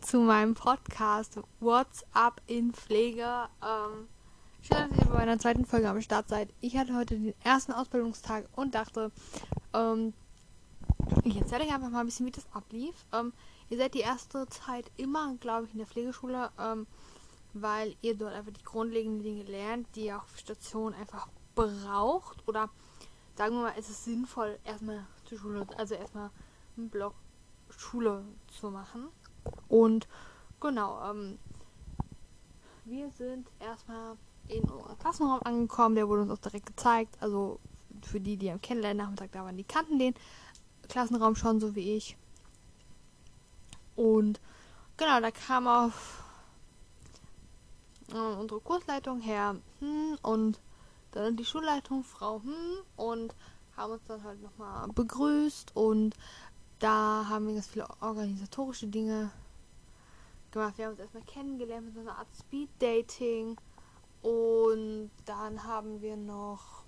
zu meinem Podcast What's Up in Pflege. Ähm, schön, dass ihr bei meiner zweiten Folge am Start seid. Ich hatte heute den ersten Ausbildungstag und dachte, ähm, ich erzähle euch einfach mal ein bisschen, wie das ablief. Ähm, ihr seid die erste Zeit immer, glaube ich, in der Pflegeschule, ähm, weil ihr dort einfach die grundlegenden Dinge lernt, die ihr auf Station einfach braucht. Oder sagen wir mal, es ist sinnvoll, erstmal zur Schule, also erstmal einen Block Schule zu machen. Und genau, ähm, wir sind erstmal in unserem Klassenraum angekommen. Der wurde uns auch direkt gezeigt. Also für die, die am Kennenlernen Nachmittag da waren, die kannten den Klassenraum schon, so wie ich. Und genau, da kam auf äh, unsere Kursleitung her hm, und dann die Schulleitung Frau hm, und haben uns dann halt nochmal begrüßt und da haben wir ganz viele organisatorische Dinge gemacht. Wir haben uns erstmal kennengelernt mit so einer Art Speed Dating. Und dann haben wir noch.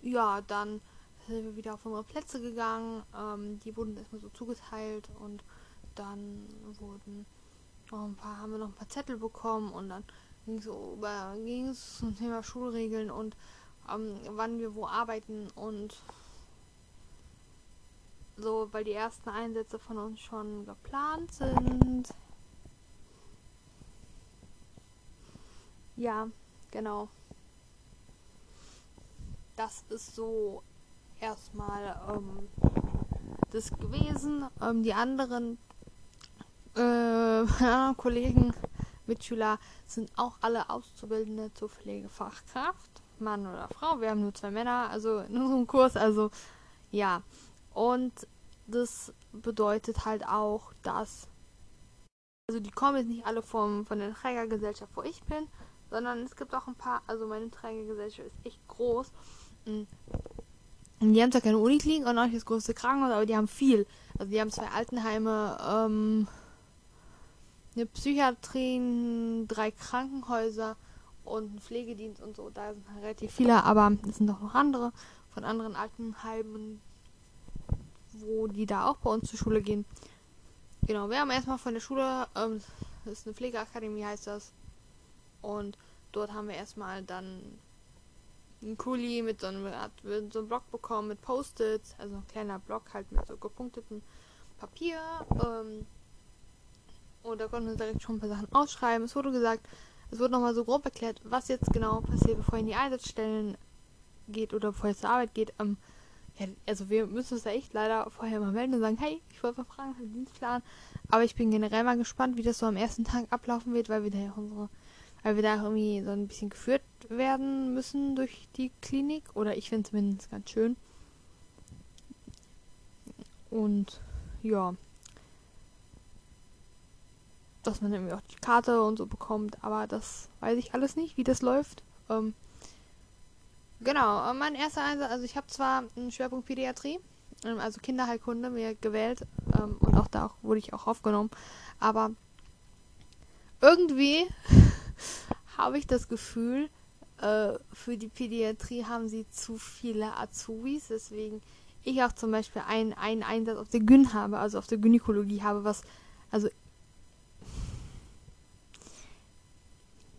Ja, dann sind wir wieder auf unsere Plätze gegangen. Ähm, die wurden erstmal so zugeteilt und dann wurden noch ein paar, haben wir noch ein paar Zettel bekommen und dann ging es so ging es zum Thema Schulregeln und ähm, wann wir wo arbeiten und so, weil die ersten Einsätze von uns schon geplant sind. Ja, genau. Das ist so erstmal ähm, das gewesen. Ähm, die anderen äh, Kollegen, Mitschüler sind auch alle Auszubildende zur Pflegefachkraft. Mann oder Frau. Wir haben nur zwei Männer, also in unserem Kurs. Also ja, und das bedeutet halt auch, dass. Also die kommen jetzt nicht alle vom, von der Trägergesellschaft, wo ich bin, sondern es gibt auch ein paar, also meine Trägergesellschaft ist echt groß. Und die haben zwar keine Uniklinik und auch nicht das größte Krankenhaus, aber die haben viel. Also die haben zwei Altenheime, ähm, eine Psychiatrie, drei Krankenhäuser und einen Pflegedienst und so. Da sind halt relativ viele, aber es sind doch noch andere von anderen Altenheimen, wo die da auch bei uns zur Schule gehen. Genau, wir haben erstmal von der Schule, ähm, das ist eine Pflegeakademie, heißt das. Und dort haben wir erstmal dann einen Kuli mit so einem, mit so einem Block bekommen mit Post-its, also ein kleiner Block halt mit so gepunkteten Papier. Ähm, und da konnten wir direkt schon ein paar Sachen ausschreiben. Es wurde gesagt, es wurde nochmal so grob erklärt, was jetzt genau passiert, bevor ihr in die Einsatzstellen geht oder bevor ihr zur Arbeit geht. Ähm, ja, also wir müssen uns da echt leider vorher mal melden und sagen, hey, ich wollte mal fragen, den Dienstplan. Aber ich bin generell mal gespannt, wie das so am ersten Tag ablaufen wird, weil wir da ja unsere, weil wir da irgendwie so ein bisschen geführt werden müssen durch die Klinik. Oder ich finde es zumindest ganz schön. Und ja. Dass man irgendwie auch die Karte und so bekommt, aber das weiß ich alles nicht, wie das läuft. Ähm, Genau, mein erster Einsatz, also ich habe zwar einen Schwerpunkt Pädiatrie, ähm, also Kinderheilkunde mir gewählt ähm, und auch da wurde ich auch aufgenommen, aber irgendwie habe ich das Gefühl, äh, für die Pädiatrie haben sie zu viele Azubis, deswegen ich auch zum Beispiel einen, einen Einsatz auf der Gyn habe, also auf der Gynäkologie habe, was, also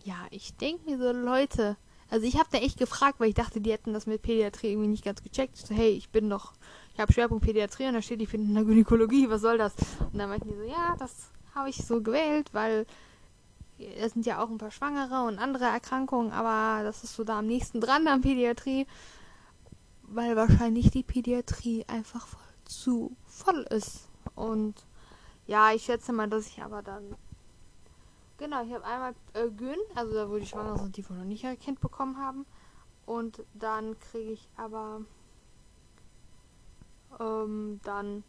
ja, ich denke mir so, Leute, also ich habe da echt gefragt, weil ich dachte, die hätten das mit Pädiatrie irgendwie nicht ganz gecheckt. So, hey, ich bin doch, ich habe Schwerpunkt Pädiatrie und da steht, ich bin in der Gynäkologie, was soll das? Und dann meinten die so, ja, das habe ich so gewählt, weil es sind ja auch ein paar Schwangere und andere Erkrankungen, aber das ist so da am nächsten dran an Pädiatrie, weil wahrscheinlich die Pädiatrie einfach voll zu voll ist. Und ja, ich schätze mal, dass ich aber dann Genau, ich habe einmal äh, Gyn, also da wo die schwanger sind, die wohl noch nicht erkennt bekommen haben. Und dann kriege ich aber ähm, dann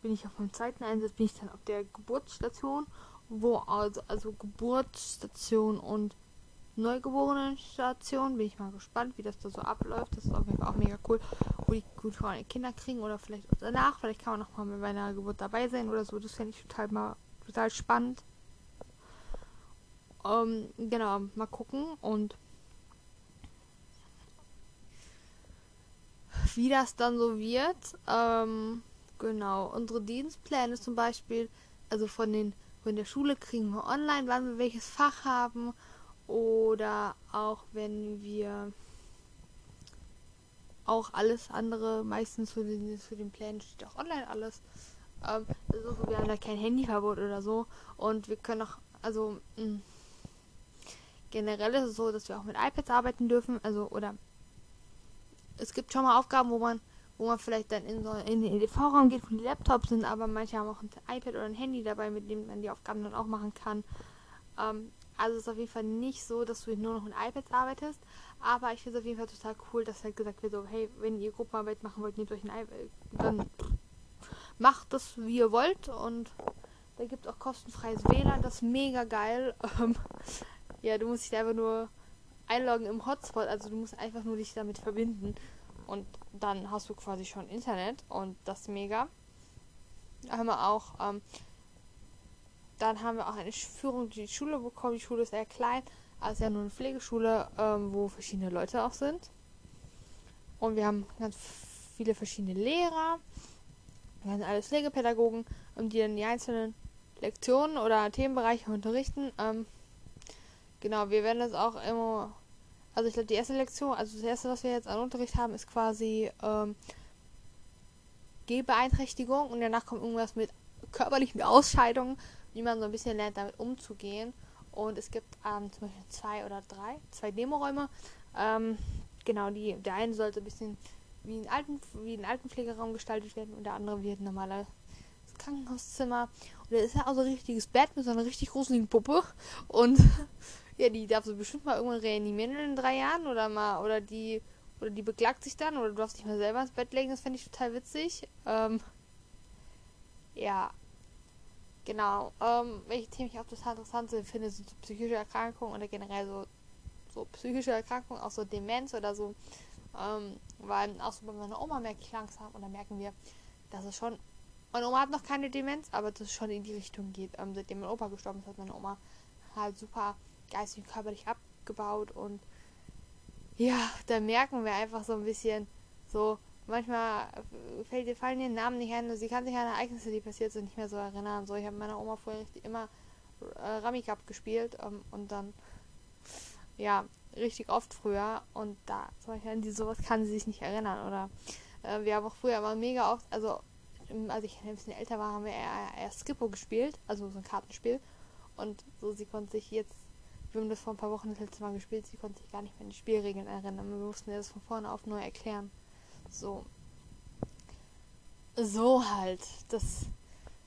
bin ich auf meinem zweiten Einsatz, bin ich dann auf der Geburtsstation, wo also, also Geburtsstation und Neugeborenenstation. Bin ich mal gespannt, wie das da so abläuft. Das ist auf jeden Fall auch mega cool, wo die gut Kinder kriegen oder vielleicht auch danach. Vielleicht kann man noch mal bei meiner Geburt dabei sein oder so. Das fände ich total mal total spannend. Ähm, genau, mal gucken und wie das dann so wird. Ähm, Genau, unsere Dienstpläne zum Beispiel, also von den von der Schule kriegen wir online, wann wir welches Fach haben oder auch wenn wir auch alles andere, meistens für den, für den Plänen steht auch online alles. Ähm, also wir haben da kein Handyverbot oder so und wir können auch, also mh, mm, generell ist es so, dass wir auch mit iPads arbeiten dürfen, also oder es gibt schon mal Aufgaben, wo man wo man vielleicht dann in, so, in den EDV-Raum geht, wo die Laptops sind, aber manche haben auch ein iPad oder ein Handy dabei, mit dem man die Aufgaben dann auch machen kann. Ähm, also es ist auf jeden Fall nicht so, dass du nur noch mit iPads arbeitest, aber ich finde es auf jeden Fall total cool, dass halt gesagt wird, so, hey, wenn ihr Gruppenarbeit machen wollt, nehmt euch ein iPad, dann macht das, wie ihr wollt und da gibt es auch kostenfreies WLAN, das ist mega geil. Ähm, ja, du musst dich einfach nur einloggen im Hotspot, also du musst einfach nur dich damit verbinden und dann hast du quasi schon Internet und das ist mega. Haben wir auch, ähm, dann haben wir auch eine Führung durch die Schule bekommen. Die Schule ist sehr klein, also ja nur eine Pflegeschule, ähm, wo verschiedene Leute auch sind. Und wir haben ganz viele verschiedene Lehrer. Wir haben alles Pflegepädagogen, die dann die einzelnen Lektionen oder Themenbereiche unterrichten. Ähm, genau, wir werden das auch immer also ich glaube, die erste Lektion, also das erste, was wir jetzt an Unterricht haben, ist quasi ähm, Gehbeeinträchtigung und danach kommt irgendwas mit körperlichen Ausscheidungen, wie man so ein bisschen lernt, damit umzugehen. Und es gibt ähm, zum Beispiel zwei oder drei, zwei Demoräume. Ähm, genau, die, der eine sollte ein bisschen wie ein, Alten, wie ein Altenpflegeraum gestaltet werden und der andere wird ein normales Krankenhauszimmer. Und da ist ja auch so ein richtiges Bett mit so einer richtig gruseligen Puppe. Und ja, die darf so bestimmt mal irgendwann reanimieren in drei Jahren oder mal, oder die, oder die beklagt sich dann oder du darfst dich mal selber ins Bett legen, das fände ich total witzig. Ähm, ja. Genau. Ähm, welche Themen ich auch total interessant finde, sind so psychische Erkrankungen oder generell so, so psychische Erkrankungen, auch so Demenz oder so. Ähm, weil auch so bei meiner Oma merke ich langsam und dann merken wir, dass es schon. Meine Oma hat noch keine Demenz, aber dass es schon in die Richtung geht. Ähm, seitdem mein Opa gestorben ist, hat meine Oma halt super geistig und körperlich abgebaut und ja, da merken wir einfach so ein bisschen so, manchmal fällt dir fallen den Namen nicht ein, sie kann sich an Ereignisse, die passiert sind, nicht mehr so erinnern. So, ich habe meiner Oma vorher immer äh, Ramikap gespielt ähm, und dann ja, richtig oft früher und da zum Beispiel an die sowas kann sie sich nicht erinnern oder äh, wir haben auch früher immer mega oft, also als ich ein bisschen älter war, haben wir eher, eher Skippo gespielt, also so ein Kartenspiel und so sie konnte sich jetzt wir haben das vor ein paar Wochen das letzte Mal gespielt. Sie konnte sich gar nicht mehr an die Spielregeln erinnern. Wir mussten ihr das von vorne auf neu erklären. So. So halt. Das.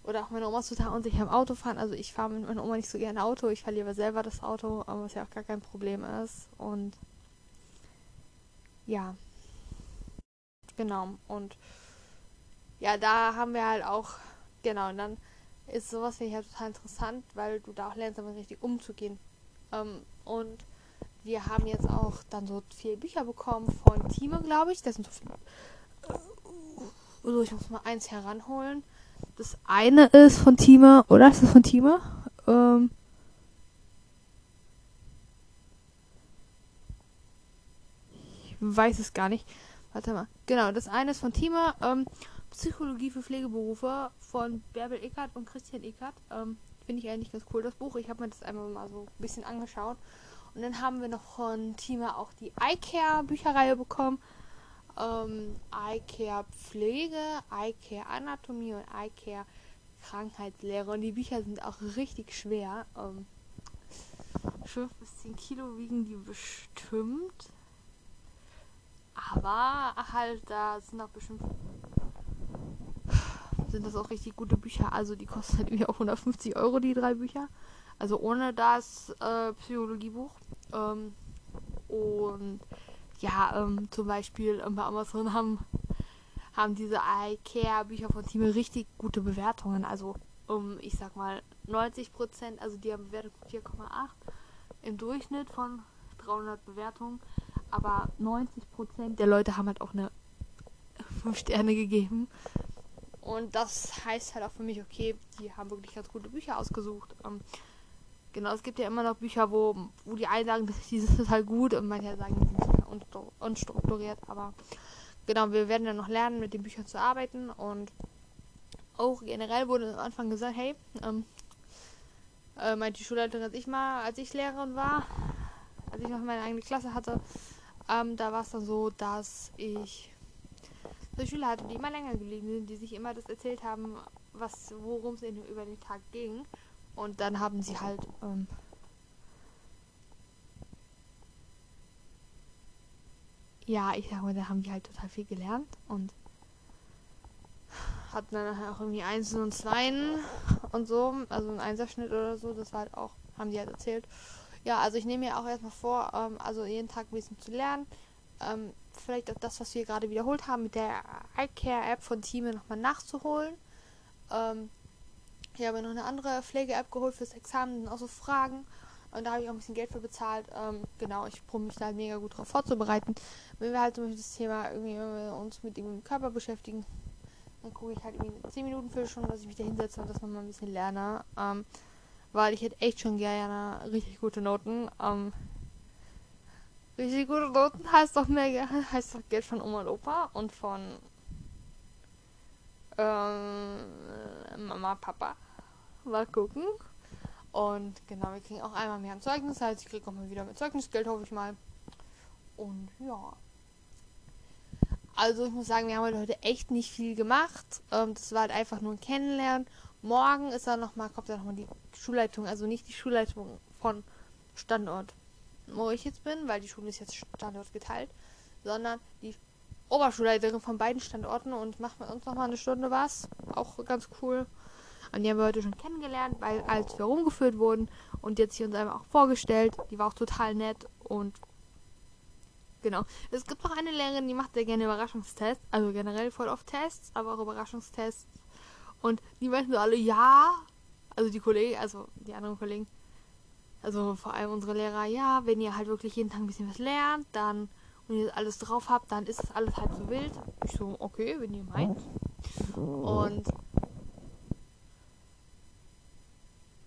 Oder auch meine Oma ist total unsicher im Auto fahren. Also ich fahre mit meiner Oma nicht so gerne Auto. Ich fahre lieber selber das Auto, was ja auch gar kein Problem ist. Und ja. Genau. Und ja, da haben wir halt auch, genau, und dann ist sowas finde ich halt total interessant, weil du da auch lernst, damit richtig umzugehen. Ähm, und wir haben jetzt auch dann so vier Bücher bekommen von Time, glaube ich. Das sind so viele. Also ich muss mal eins heranholen. Das eine ist von Time, oder? Ist das von Time? Ähm, ich weiß es gar nicht. Warte mal. Genau, das eine ist von Time. Ähm, Psychologie für Pflegeberufe von Bärbel Eckert und Christian Eckert. Ähm, Finde ich eigentlich ganz cool, das Buch. Ich habe mir das einmal mal so ein bisschen angeschaut. Und dann haben wir noch von Tima auch die iCare Bücherreihe bekommen. Ähm, iCare Pflege, iCare Anatomie und iCare Krankheitslehre. Und die Bücher sind auch richtig schwer. Ähm, 5 bis 10 Kilo wiegen die bestimmt. Aber halt, da sind auch bestimmt sind das auch richtig gute Bücher. Also die kosten halt irgendwie auch 150 Euro, die drei Bücher. Also ohne das äh, Psychologiebuch. Ähm, und ja, ähm, zum Beispiel ähm, bei Amazon haben, haben diese iCare-Bücher von Team richtig gute Bewertungen. Also um, ich sag mal, 90 Prozent, also die haben Bewertung 4,8 im Durchschnitt von 300 Bewertungen. Aber 90 Prozent der Leute haben halt auch eine 5 Sterne gegeben. Und das heißt halt auch für mich, okay, die haben wirklich ganz gute Bücher ausgesucht. Ähm, genau, es gibt ja immer noch Bücher, wo, wo die einen sagen, die sind total gut und manche sagen, die sind total unstrukturiert. Aber genau, wir werden dann noch lernen, mit den Büchern zu arbeiten. Und auch generell wurde am Anfang gesagt, hey, ähm, äh, meinte die Schulleiterin, als ich mal, als ich Lehrerin war, als ich noch meine eigene Klasse hatte, ähm, da war es dann so, dass ich so Schüler hatte, die immer länger geblieben sind, die sich immer das erzählt haben, was, worum es über den Tag ging. Und dann haben sie halt, ähm, ja, ich sag mal, da haben die halt total viel gelernt und hatten dann auch irgendwie Einsen und Zweien und so, also ein Einserschnitt oder so, das war halt auch, haben die halt erzählt. Ja, also ich nehme mir auch erstmal vor, ähm, also jeden Tag ein bisschen zu lernen. Ähm, vielleicht auch das, was wir gerade wiederholt haben, mit der iCare-App von Team nochmal nachzuholen. Ähm, ich habe noch eine andere Pflege-App geholt fürs Examen, auch so Fragen. Und da habe ich auch ein bisschen Geld für bezahlt. Ähm, genau, ich probiere mich da halt mega gut drauf vorzubereiten. Wenn wir halt zum Beispiel das Thema irgendwie uns mit dem Körper beschäftigen, dann gucke ich halt irgendwie 10 Minuten für schon, dass ich mich da hinsetze und das nochmal ein bisschen lerne. Ähm, weil ich hätte echt schon gerne richtig gute Noten. Ähm, richtig gute Noten heißt doch mehr heißt doch Geld von Oma und Opa und von ähm, Mama, Papa. Mal gucken. Und genau, wir kriegen auch einmal mehr ein Zeugnis. Das heißt, ich kriege auch mal wieder mit Zeugnisgeld, hoffe ich mal. Und ja. Also ich muss sagen, wir haben heute echt nicht viel gemacht. Ähm, das war halt einfach nur ein Kennenlernen. Morgen ist dann noch mal, kommt dann nochmal die Schulleitung, also nicht die Schulleitung von Standort, wo ich jetzt bin, weil die Schule ist jetzt Standort geteilt, sondern die Oberschulleiterin von beiden Standorten und macht mit uns nochmal eine Stunde was. Auch ganz cool. Und die haben wir heute schon kennengelernt, weil als wir rumgeführt wurden und jetzt hier uns einfach auch vorgestellt. Die war auch total nett und genau. Es gibt auch eine Lehrerin, die macht sehr gerne Überraschungstests, also generell voll oft Tests, aber auch Überraschungstests und die meinten so alle, ja. Also die Kollegen, also die anderen Kollegen, also vor allem unsere Lehrer, ja, wenn ihr halt wirklich jeden Tag ein bisschen was lernt, dann und ihr alles drauf habt, dann ist das alles halt so wild. Ich so, okay, wenn ihr meint. Und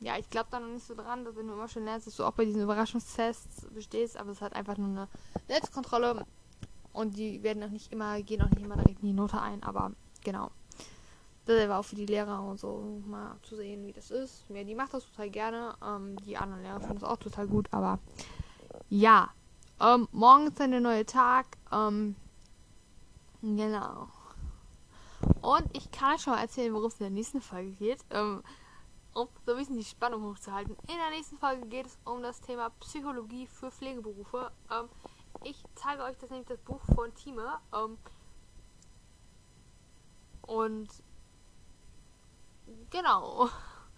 ja, ich glaube da noch nicht so dran, dass wenn du immer schon lernst, dass du auch bei diesen Überraschungstests bestehst, aber es hat einfach nur eine Netzkontrolle und die werden auch nicht immer, gehen auch nicht immer direkt in die Note ein, aber genau das war auch für die Lehrer und so mal zu sehen, wie das ist. Ja, die macht das total gerne. Ähm, die anderen Lehrer finden es auch total gut, aber ja. Ähm, morgen ist dann der neue Tag. Ähm, genau. Und ich kann schon mal erzählen, worum es in der nächsten Folge geht. Ähm, um so ein bisschen die Spannung hochzuhalten. In der nächsten Folge geht es um das Thema Psychologie für Pflegeberufe. Ähm, ich zeige euch das nämlich das Buch von Time. Ähm, und genau.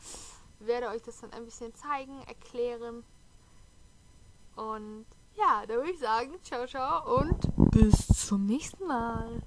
Werde euch das dann ein bisschen zeigen, erklären. Und ja, da würde ich sagen, ciao, ciao und bis zum nächsten Mal.